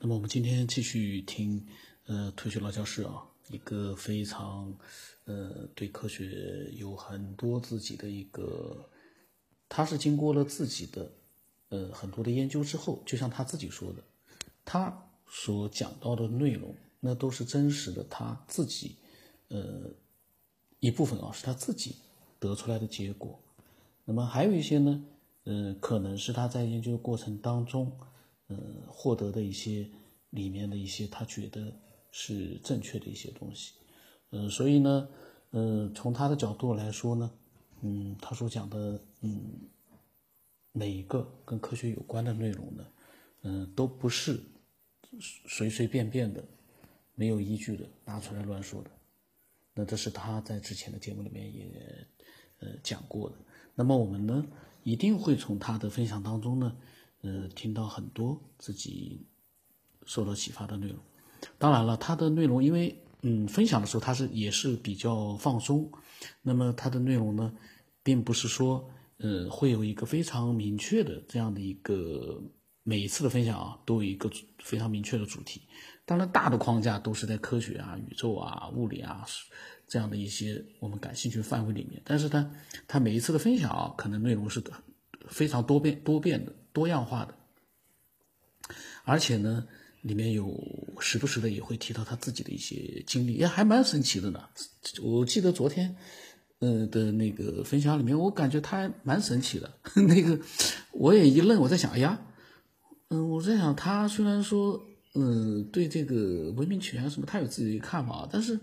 那么我们今天继续听，呃，退休老教师啊，一个非常，呃，对科学有很多自己的一个，他是经过了自己的，呃，很多的研究之后，就像他自己说的，他所讲到的内容，那都是真实的，他自己，呃，一部分啊是他自己得出来的结果，那么还有一些呢，呃，可能是他在研究过程当中。呃，获得的一些里面的一些他觉得是正确的一些东西，呃，所以呢，呃，从他的角度来说呢，嗯，他所讲的，嗯，每一个跟科学有关的内容呢，嗯，都不是随随便便的、没有依据的拿出来乱说的。那这是他在之前的节目里面也呃讲过的。那么我们呢，一定会从他的分享当中呢。呃，听到很多自己受到启发的内容。当然了，他的内容因为嗯，分享的时候他是也是比较放松。那么他的内容呢，并不是说呃会有一个非常明确的这样的一个每一次的分享啊，都有一个非常明确的主题。当然，大的框架都是在科学啊、宇宙啊、物理啊这样的一些我们感兴趣范围里面。但是呢，他每一次的分享啊，可能内容是非常多变多变的。多样化的，而且呢，里面有时不时的也会提到他自己的一些经历，也还蛮神奇的呢。我记得昨天，呃的那个分享里面，我感觉他还蛮神奇的。那个我也一愣，我在想，哎呀，嗯，我在想他虽然说，嗯，对这个文明起源什么，他有自己的看法，但是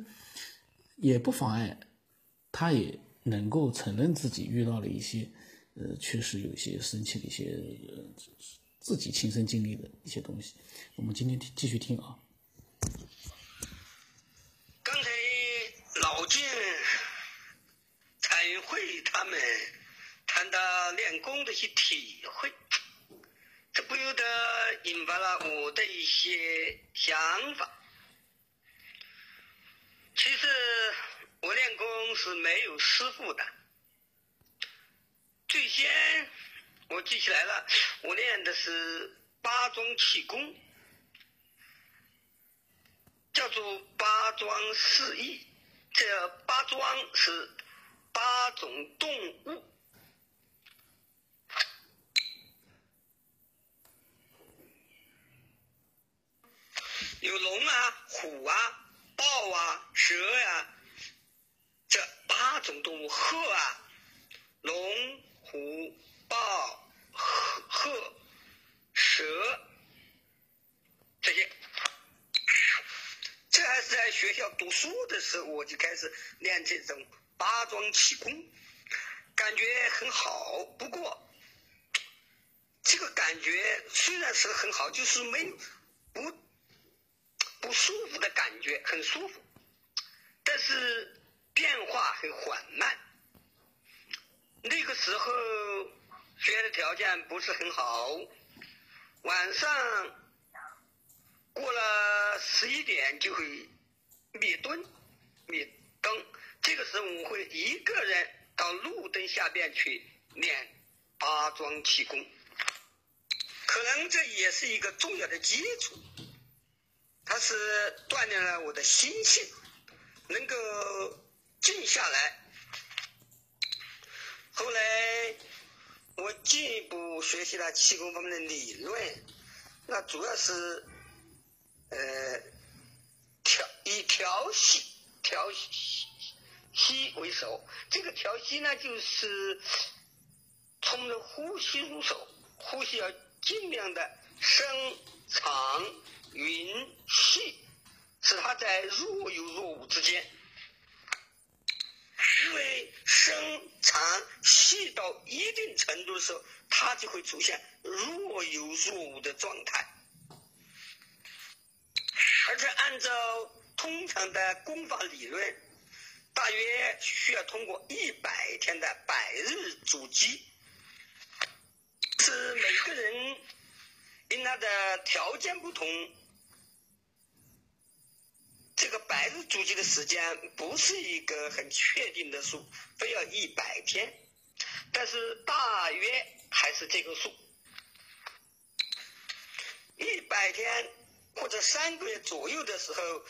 也不妨碍他也能够承认自己遇到了一些。呃，确实有一些深切的一些自己亲身经历的一些东西。我们今天继续听啊。刚才老金、彩慧他们谈到练功的一些体会，这不由得引发了我的一些想法。其实我练功是没有师傅的。最先我记起来了，我练的是八桩气功，叫做八桩四意。这八桩是八种动物，有龙啊、虎啊、豹啊、蛇呀，这八种动物，鹤啊、龙。虎、豹、鹤、蛇，这些，这还是在学校读书的时候，我就开始练这种八桩气功，感觉很好。不过，这个感觉虽然是很好，就是没不不舒服的感觉，很舒服，但是变化很缓慢。那个时候学的条件不是很好，晚上过了十一点就会灭灯，灭灯。这个时候我会一个人到路灯下边去练八桩气功，可能这也是一个重要的基础，它是锻炼了我的心性，能够静下来。后来我进一步学习了气功方面的理论，那主要是呃调以调息调息为首。这个调息呢，就是从着呼吸入手，呼吸要尽量的深长匀细，使它在若有若无之间。因为深长细到一定程度的时候，它就会出现若有若无的状态，而且按照通常的功法理论，大约需要通过一百天的百日筑基，是每个人因他的条件不同。这个白日筑基的时间不是一个很确定的数，非要一百天，但是大约还是这个数。一百天或者三个月左右的时候，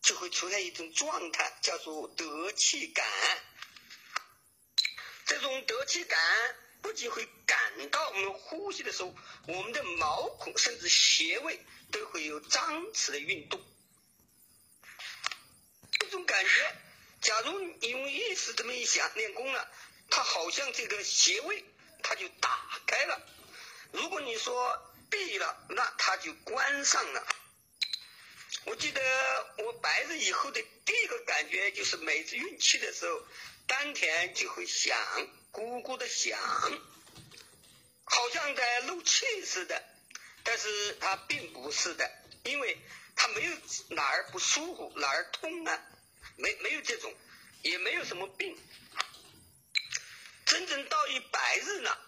就会出现一种状态，叫做得气感。这种得气感不仅会感到我们呼吸的时候，我们的毛孔甚至穴位都会有张弛的运动。这种感觉，假如你用意识这么一想，练功了，它好像这个穴位它就打开了。如果你说闭了，那它就关上了。我记得我白日以后的第一个感觉就是每次运气的时候。丹田就会响，咕咕的响，好像在漏气似的，但是它并不是的，因为它没有哪儿不舒服，哪儿痛啊，没没有这种，也没有什么病。真正到一百日了，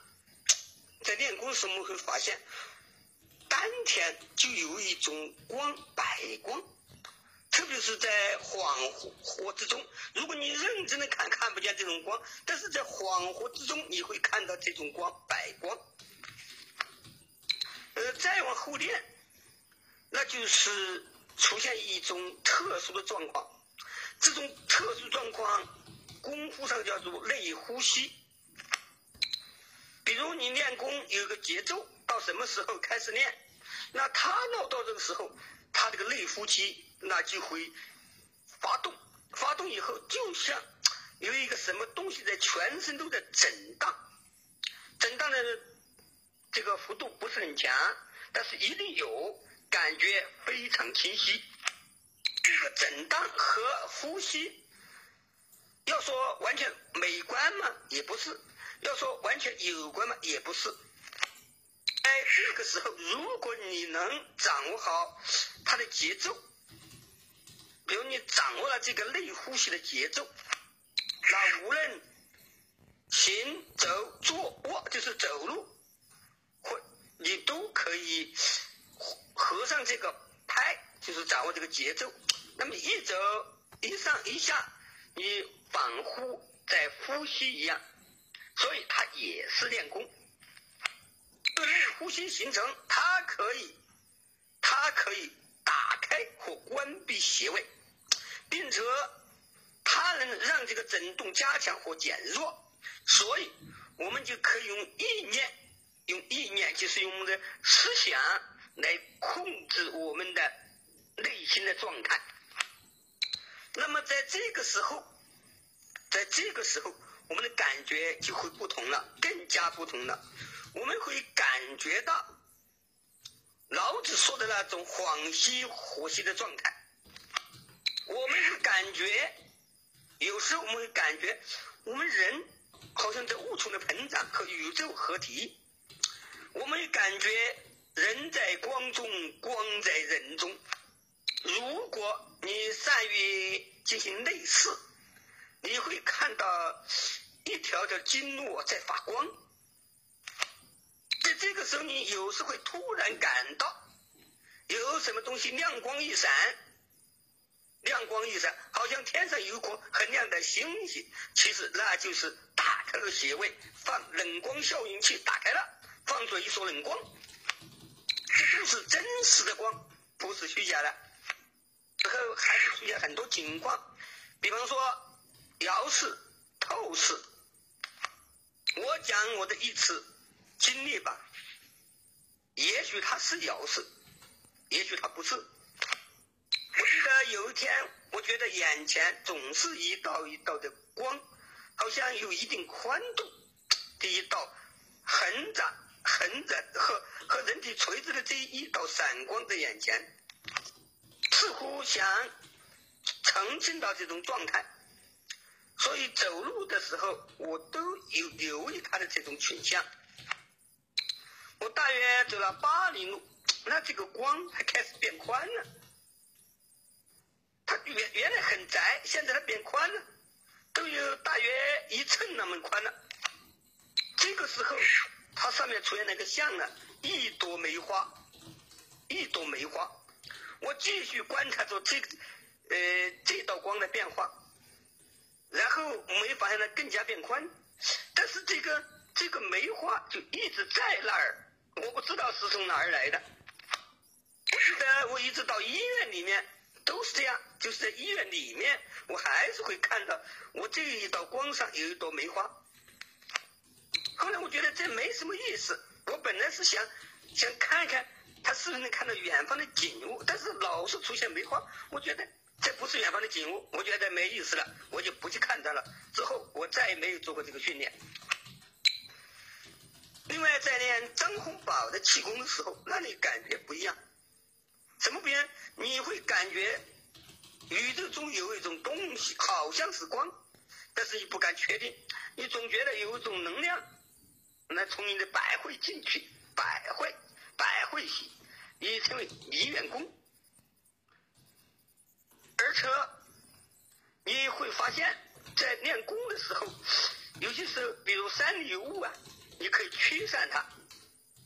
在练功时我们会发现，丹田就有一种光，白光。特别是在恍惚之中，如果你认真的看，看不见这种光；但是在恍惚之中，你会看到这种光，白光。呃，再往后练，那就是出现一种特殊的状况。这种特殊状况，功夫上叫做内呼吸。比如你练功有个节奏，到什么时候开始练，那他闹到这个时候，他这个内呼吸。那就会发动，发动以后就像有一个什么东西在全身都在震荡，震荡的这个幅度不是很强，但是一定有，感觉非常清晰。这个震荡和呼吸，要说完全美观嘛，也不是；要说完全有关嘛，也不是。在这个时候，如果你能掌握好它的节奏。比如你掌握了这个内呼吸的节奏，那无论行走坐卧，就是走路，或你都可以合上这个拍，就是掌握这个节奏。那么一走一上一下，你仿佛在呼吸一样，所以它也是练功。对内呼吸形成，它可以，它可以打开或关闭穴位。并且，它能让这个震动加强或减弱，所以我们就可以用意念，用意念就是用我们的思想来控制我们的内心的状态。那么在这个时候，在这个时候，我们的感觉就会不同了，更加不同了。我们会感觉到老子说的那种恍兮惚兮的状态。我们会感觉，有时候我们会感觉，我们人好像在无穷的膨胀和宇宙合体。我们感觉人在光中，光在人中。如果你善于进行内视，你会看到一条条经络在发光。在这个时候，你有时会突然感到有什么东西亮光一闪。亮光一闪，好像天上有颗很亮的星星，其实那就是打开了穴位，放冷光效应器打开了，放出一束冷光，这都是真实的光，不是虚假的。然后还会出现很多情况，比方说遥视、透视。我讲我的一次经历吧，也许它是遥视，也许它不是。我记得有一天，我觉得眼前总是一道一道的光，好像有一定宽度的一道横着、横着和和人体垂直的这一道闪光在眼前，似乎想沉浸到这种状态，所以走路的时候我都有留意它的这种倾向。我大约走了八里路，那这个光还开始变宽了。它原原来很窄，现在它变宽了，都有大约一寸那么宽了。这个时候，它上面出现了一个像呢，一朵梅花，一朵梅花。我继续观察着这，呃，这道光的变化，然后我们发现它更加变宽，但是这个这个梅花就一直在那儿，我不知道是从哪儿来的。我记得我就是在医院里面，我还是会看到我这一道光上有一朵梅花。后来我觉得这没什么意思，我本来是想想看看他是能看到远方的景物，但是老是出现梅花，我觉得这不是远方的景物，我觉得没意思了，我就不去看它了。之后我再也没有做过这个训练。另外，在练张洪宝的气功的时候，那你感觉不一样。怎么不一样？你会感觉宇宙中有一种东西，好像是光，但是你不敢确定。你总觉得有一种能量，来从你的百会进去，百会，百会系，你称为离元功。而且你会发现，在练功的时候，有些时候，比如山里有雾啊。你可以驱散它，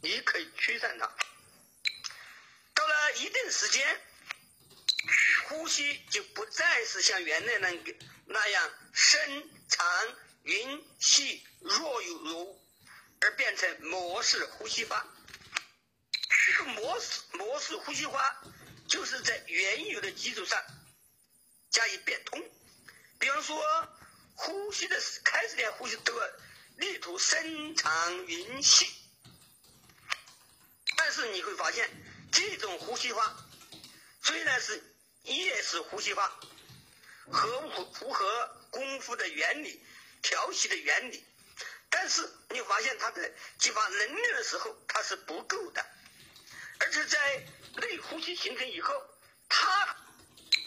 你可以驱散它。到了一定时间，呼吸就不再是像原来那个那样深长匀细若有如，而变成模式呼吸法。模式模式呼吸法，就是在原有的基础上加以变通。比方说，呼吸的开始练呼吸都要。力图深长匀细，但是你会发现，这种呼吸法虽然是夜式呼吸法，合符符合功夫的原理、调息的原理，但是你发现它在激发能量的时候，它是不够的，而且在内呼吸形成以后，它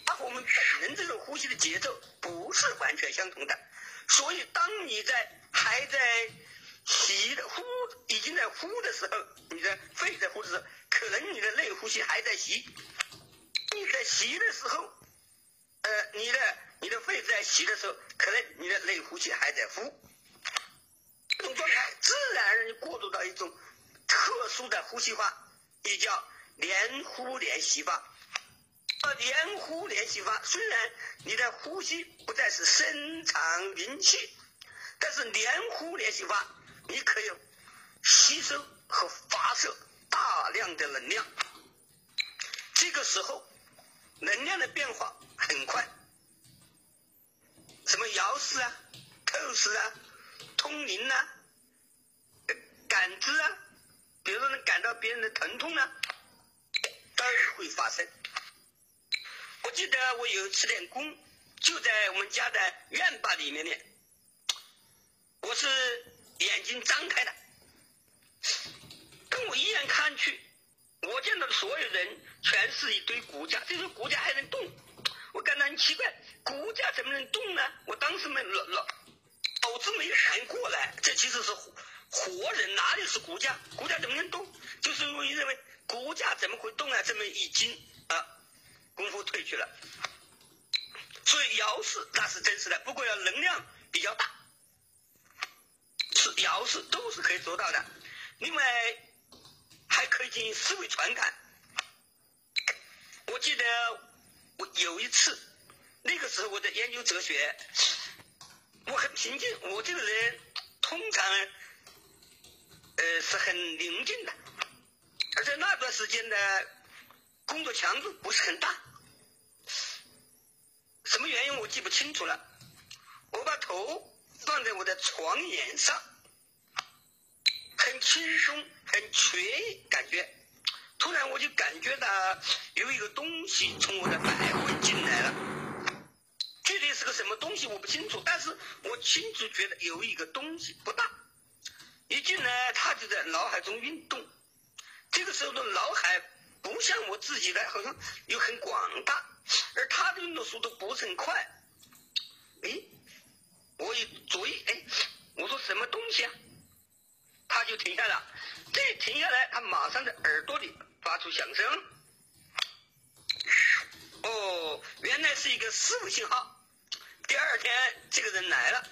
它和我们本人这种呼吸的节奏不是完全相同的，所以当你在还在吸的呼，已经在呼的时候，你的肺在呼的时候，可能你的内呼吸还在吸。你在吸的时候，呃，你的你的肺在吸的时候，可能你的内呼吸还在呼。这种状态自然而然过渡到一种特殊的呼吸法，也叫连呼连吸法。连呼连吸法，虽然你的呼吸不再是深长匀细。但是连呼连吸法，你可以吸收和发射大量的能量。这个时候，能量的变化很快。什么摇视啊、透视啊、通灵啊、感知啊，比如说能感到别人的疼痛啊，都会发生。我记得我有一次练功，就在我们家的院坝里面练。我是眼睛张开的，跟我一眼看去，我见到的所有人全是一堆骨架，这些骨架还能动，我感到很奇怪，骨架怎么能动呢？我当时没脑脑脑子没反应过来，这其实是活人，哪里是骨架？骨架怎么能动？就是我认为骨架怎么会动啊？这么一惊啊，功夫退去了。所以摇式那是真实的，不过要能量比较大。是摇式都是可以做到的，另外还可以进行思维传感。我记得我有一次，那个时候我在研究哲学，我很平静。我这个人通常呃是很宁静的，而且那段时间的工作强度不是很大。什么原因我记不清楚了。我把头。放在我的床沿上，很轻松，很惬意，感觉。突然我就感觉到有一个东西从我的百会进来了，具体是个什么东西我不清楚，但是我清楚觉得有一个东西不大，一进来他就在脑海中运动。这个时候的脑海不像我自己的，好像又很广大，而他的运动速度不是很快。哎。我一注意，哎，我说什么东西啊？他就停下了。这停下来，他马上在耳朵里发出响声。哦，原来是一个思维信号。第二天，这个人来了，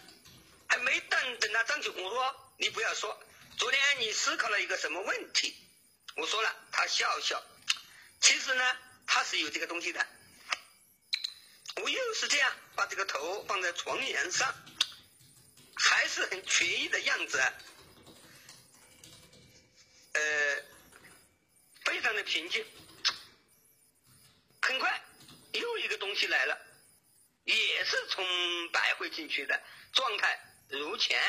还没等等他张起，我说：“你不要说，昨天你思考了一个什么问题？”我说了，他笑笑。其实呢，他是有这个东西的。我又是这样，把这个头放在床沿上。还是很惬意的样子，呃，非常的平静。很快又一个东西来了，也是从白回进去的，状态如前。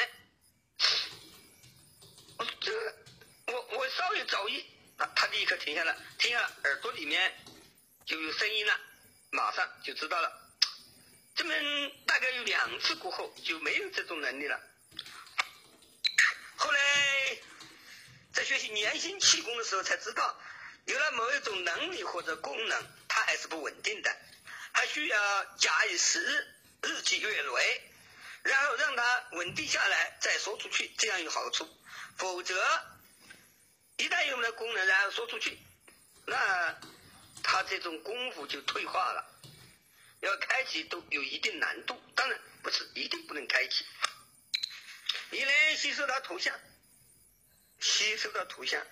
这我我稍微走一，啊，他立刻停下来，停下来，耳朵里面就有声音了，马上就知道了。这么大概有两次过后就没有这种能力了。后来在学习年心气功的时候才知道，有了某一种能力或者功能，它还是不稳定的，还需要假以时日，日积月累，它稳定下来再说出去，这样有好处。否则，一旦有了功能然后说出去，那他这种功夫就退化了。要开启都有一定难度，当然不是一定不能开启。你能吸收到图像，吸收到图像，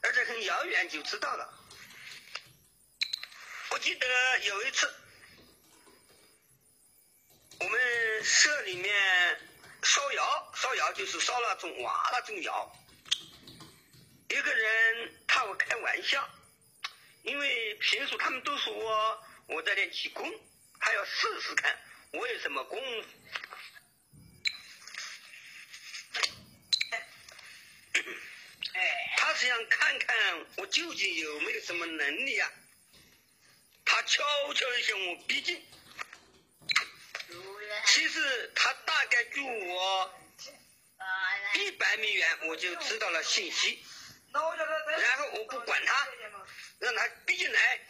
而且很遥远就知道了。我记得有一次，我们社里面烧窑，烧窑就是烧那种瓦那种窑。一个人怕我开玩笑，因为平时他们都说我我在练气功。他要试试看我有什么功夫，他是想看看我究竟有没有什么能力啊？他悄悄的向我逼近，其实他大概距我一百米远，我就知道了信息，然后我不管他，让他逼进来，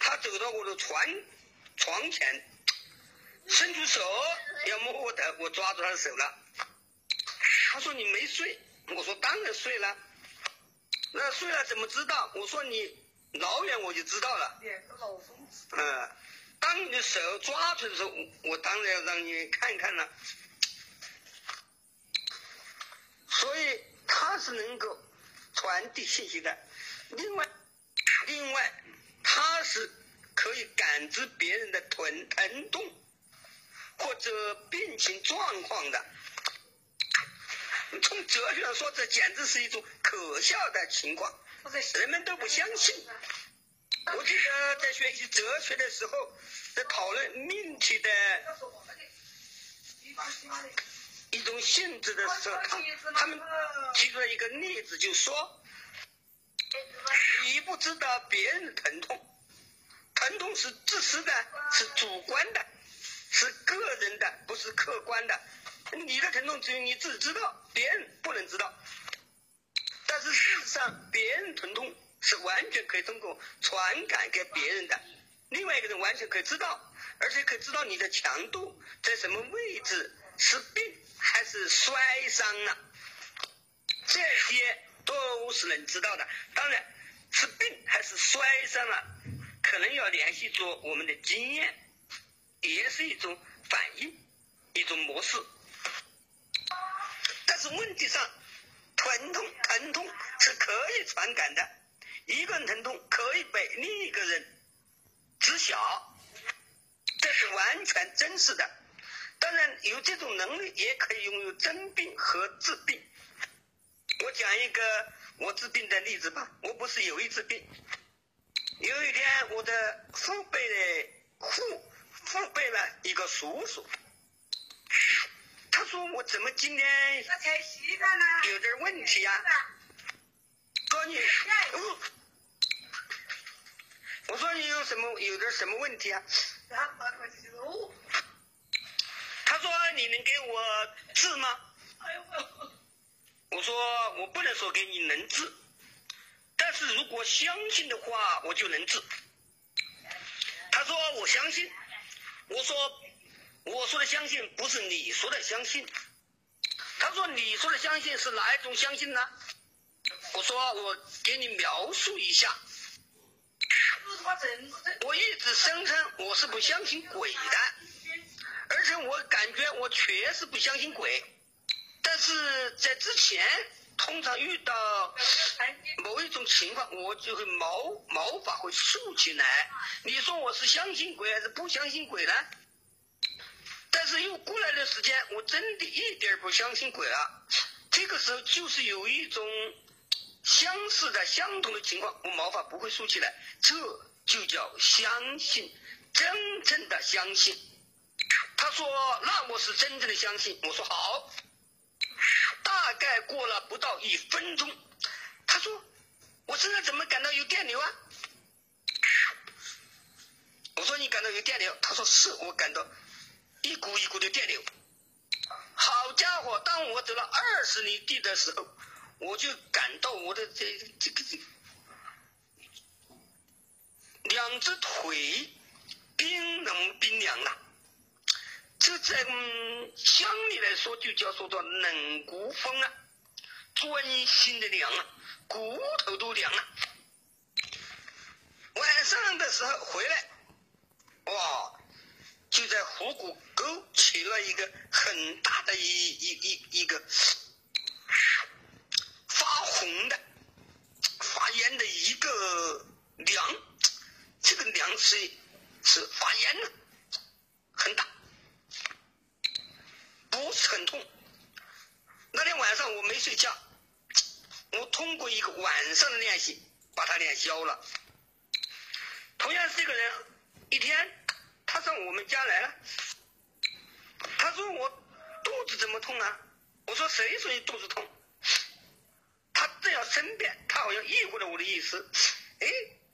他走到我的床。床前，伸出手要摸我头，我抓住他的手了。他说：“你没睡。”我说：“当然睡了。”那睡了怎么知道？我说：“你老远我就知道了。”嗯，当你的手抓住的时候，我当然要让你看看了。所以他是能够传递信息的。另外，另外他是。可以感知别人的疼疼痛或者病情状况的，从哲学上说，这简直是一种可笑的情况，人们都不相信。我记得在学习哲学的时候，在讨论命题的一种性质的时候，他们提出了一个例子，就说你不知道别人的疼痛。疼痛是自私的，是主观的，是个人的，不是客观的。你的疼痛只有你自己知道，别人不能知道。但是事实上，别人疼痛是完全可以通过传感给别人的。另外一个人完全可以知道，而且可以知道你的强度在什么位置，是病还是摔伤了，这些都是能知道的。当然是病还是摔伤了。可能要联系着我们的经验，也是一种反应，一种模式。但是问题上，疼痛疼痛是可以传感的，一个人疼痛可以被另一个人知晓，这是完全真实的。当然，有这种能力也可以拥有真病和治病。我讲一个我治病的例子吧，我不是有意治病。有一天，我的父辈的父父辈呢，一个叔叔，他说我怎么今天有点问题呀？说你，我说你有什么有点什么问题啊？他说你能给我治吗？我说我不能说给你能治。但是如果相信的话，我就能治。他说我相信，我说我说的相信不是你说的相信。他说你说的相信是哪一种相信呢？我说我给你描述一下。我一直声称我是不相信鬼的，而且我感觉我确实不相信鬼，但是在之前。通常遇到某一种情况，我就会毛毛发会竖起来。你说我是相信鬼还是不相信鬼呢？但是又过来的时间，我真的一点不相信鬼了。这个时候就是有一种相似的、相同的情况，我毛发不会竖起来，这就叫相信，真正的相信。他说：“那我是真正的相信。”我说：“好。”大概过了不到一分钟，他说：“我身上怎么感到有电流啊？”我说：“你感到有电流？”他说：“是我感到一股一股的电流。”好家伙！当我走了二十里地的时候，我就感到我的这这个这两只腿冰冷冰凉了。这在乡里来说，就叫做做冷骨风啊，钻心的凉啊，骨头都凉了。晚上的时候回来，哇，就在虎骨沟起了一个很大的一一一一个发红的、发炎的一个凉，这个凉是是发炎了，很大。不是很痛。那天晚上我没睡觉，我通过一个晚上的练习把它练消了。同样是一个人，一天他上我们家来了，他说我肚子怎么痛啊？我说谁说你肚子痛？身边，他好像意会了我的意思。哎，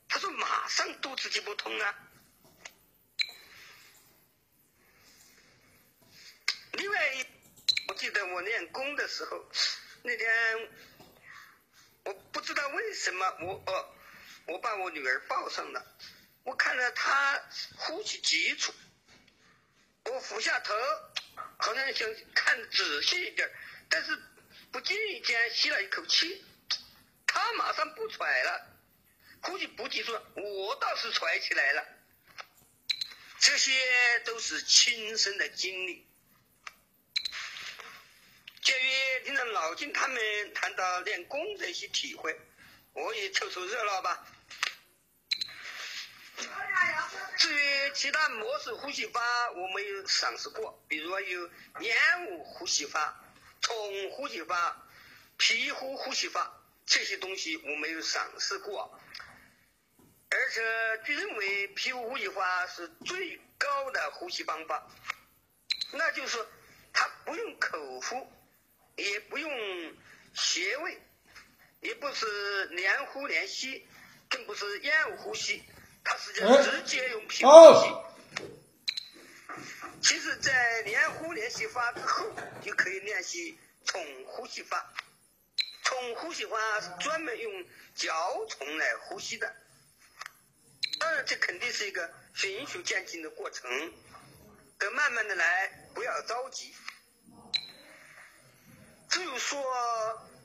他说马上肚子就不痛了。另外，我记得我练功的时候，那天我不知道为什么我哦，我把我女儿抱上了，我看到她呼吸急促，我俯下头，好像想看仔细一点，但是不经意间吸了一口气，他马上不喘了，呼吸不急促，我倒是喘起来了，这些都是亲身的经历。鉴于听到老金他们谈到练功的一些体会，我也凑凑热闹吧。至于其他模式呼吸法，我没有尝试过，比如有烟雾呼吸法、虫呼吸法、皮肤呼吸法这些东西，我没有尝试过。而且据认为，皮肤呼吸法是最高的呼吸方法，那就是它不用口呼。也不用穴位，也不是连呼连吸，更不是咽呼呼吸，它是叫直接用皮肤呼吸。其实，在连呼连吸法之后，就可以练习重呼吸法。虫呼吸法是专门用脚虫来呼吸的。当然，这肯定是一个循序渐进的过程，得慢慢的来，不要着急。至于说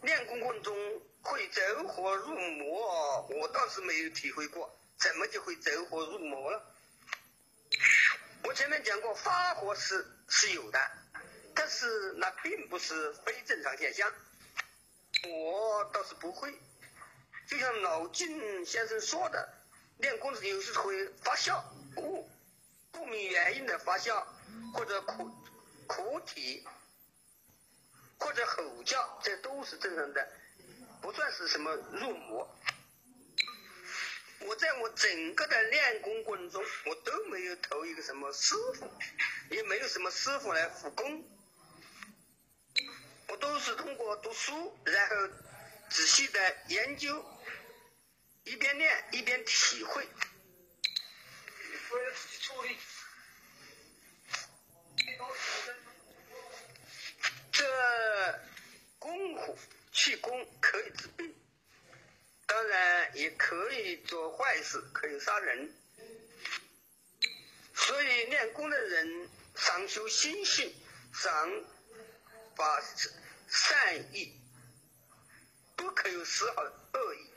练功过程中会走火入魔，我倒是没有体会过，怎么就会走火入魔了？我前面讲过，发火是是有的，但是那并不是非正常现象。我倒是不会，就像老金先生说的，练功时有时会发笑，不不明原因的发笑，或者哭哭啼。或者吼叫，这都是正常的，不算是什么入魔。我在我整个的练功过程中，我都没有投一个什么师傅，也没有什么师傅来辅功，我都是通过读书，然后仔细的研究，一边练一边体会。这功夫气功可以治病，当然也可以做坏事，可以杀人。所以练功的人，上修心性，上发善意，不可有丝毫恶意。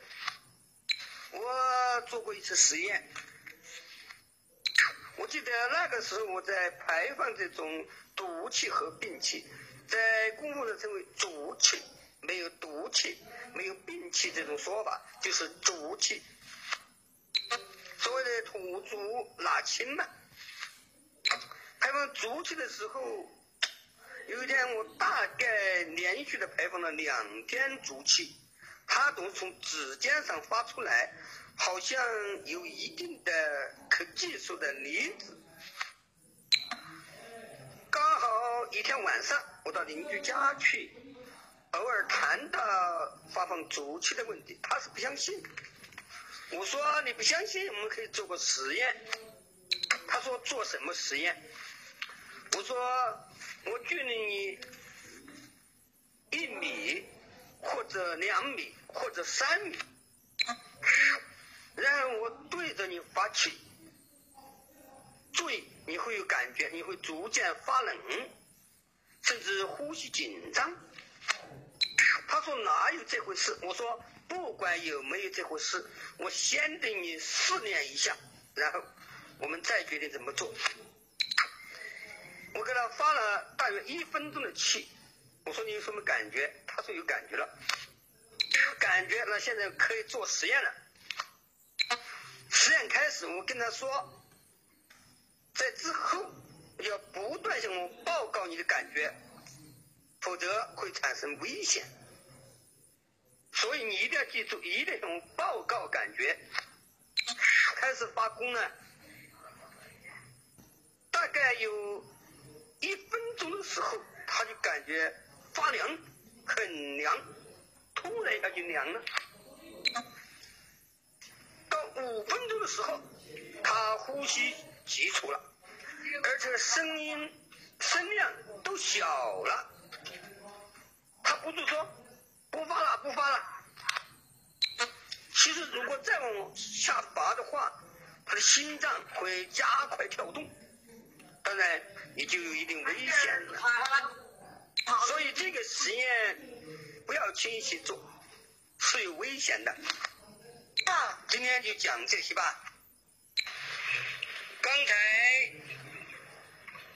我做过一次实验，我记得那个时候我在排放这种毒气和病气。在功夫上称为浊气，没有毒气，没有病气这种说法，就是浊气。所谓的土足纳清嘛。排放浊气的时候，有一天我大概连续的排放了两天浊气，它都从指尖上发出来，好像有一定的可计数的离子。刚好一天晚上，我到邻居家去，偶尔谈到发放足气的问题，他是不相信。我说你不相信，我们可以做个实验。他说做什么实验？我说我距离你一米或者两米或者三米，然后我对着你发气，注意你会有感觉，你会逐渐发冷，甚至呼吸紧张。他说哪有这回事？我说不管有没有这回事，我先对你试验一下，然后我们再决定怎么做。我给他发了大约一分钟的气，我说你有什么感觉？他说有感觉了，有感觉，那现在可以做实验了。实验开始，我跟他说，在之后要不断向我报告你的感觉，否则会产生危险。所以你一定要记住，一定要向我报告感觉。开始发功了，大概有。一分钟的时候，他就感觉发凉，很凉，突然一下就凉了。到五分钟的时候，他呼吸急促了，而且声音声量都小了。他不住说不发了，不发了。其实如果再往下拔的话，他的心脏会加快跳动。当然。你就有一定危险了，所以这个实验不要轻易去做，是有危险的。今天就讲这些吧。刚才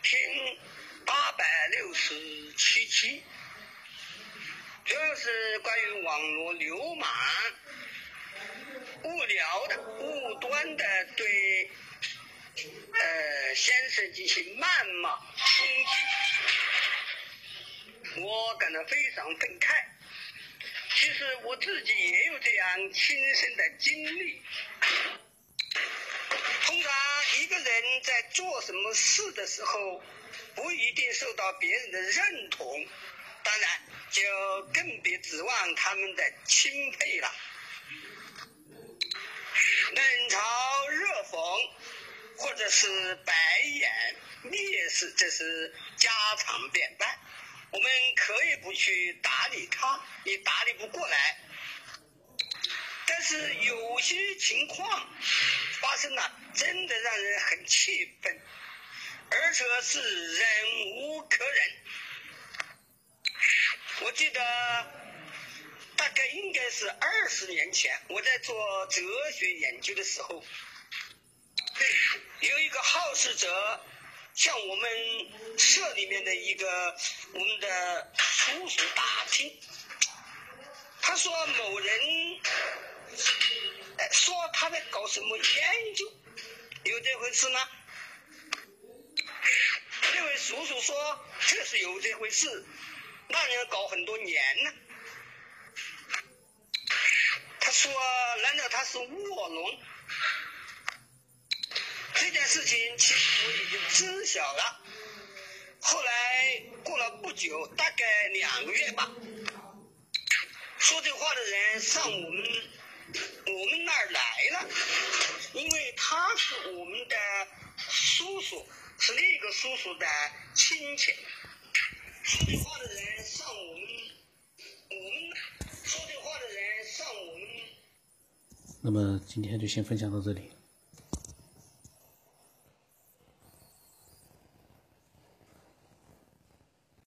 听八百六十七期，主要是关于网络流氓、无聊的、无端的对。呃，先生进行谩骂攻击，我感到非常愤慨。其实我自己也有这样亲身的经历。通常一个人在做什么事的时候，不一定受到别人的认同，当然就更别指望他们的钦佩了。冷嘲热讽。或者是白眼蔑视，这是家常便饭。我们可以不去打理他，也打理不过来。但是有些情况发生了，真的让人很气愤，而且是忍无可忍。我记得大概应该是二十年前，我在做哲学研究的时候。有一个好事者向我们社里面的一个我们的叔叔打听，他说某人说他在搞什么研究，有这回事吗？那位叔叔说确实有这回事，那人搞很多年呢。他说难道他是卧龙？这件事情其实我已经知晓了。后来过了不久，大概两个月吧，说这话的人上我们我们那儿来了，因为他是我们的叔叔，是那个叔叔的亲戚。说这话的人上我们我们说这话的人上我们。那么今天就先分享到这里。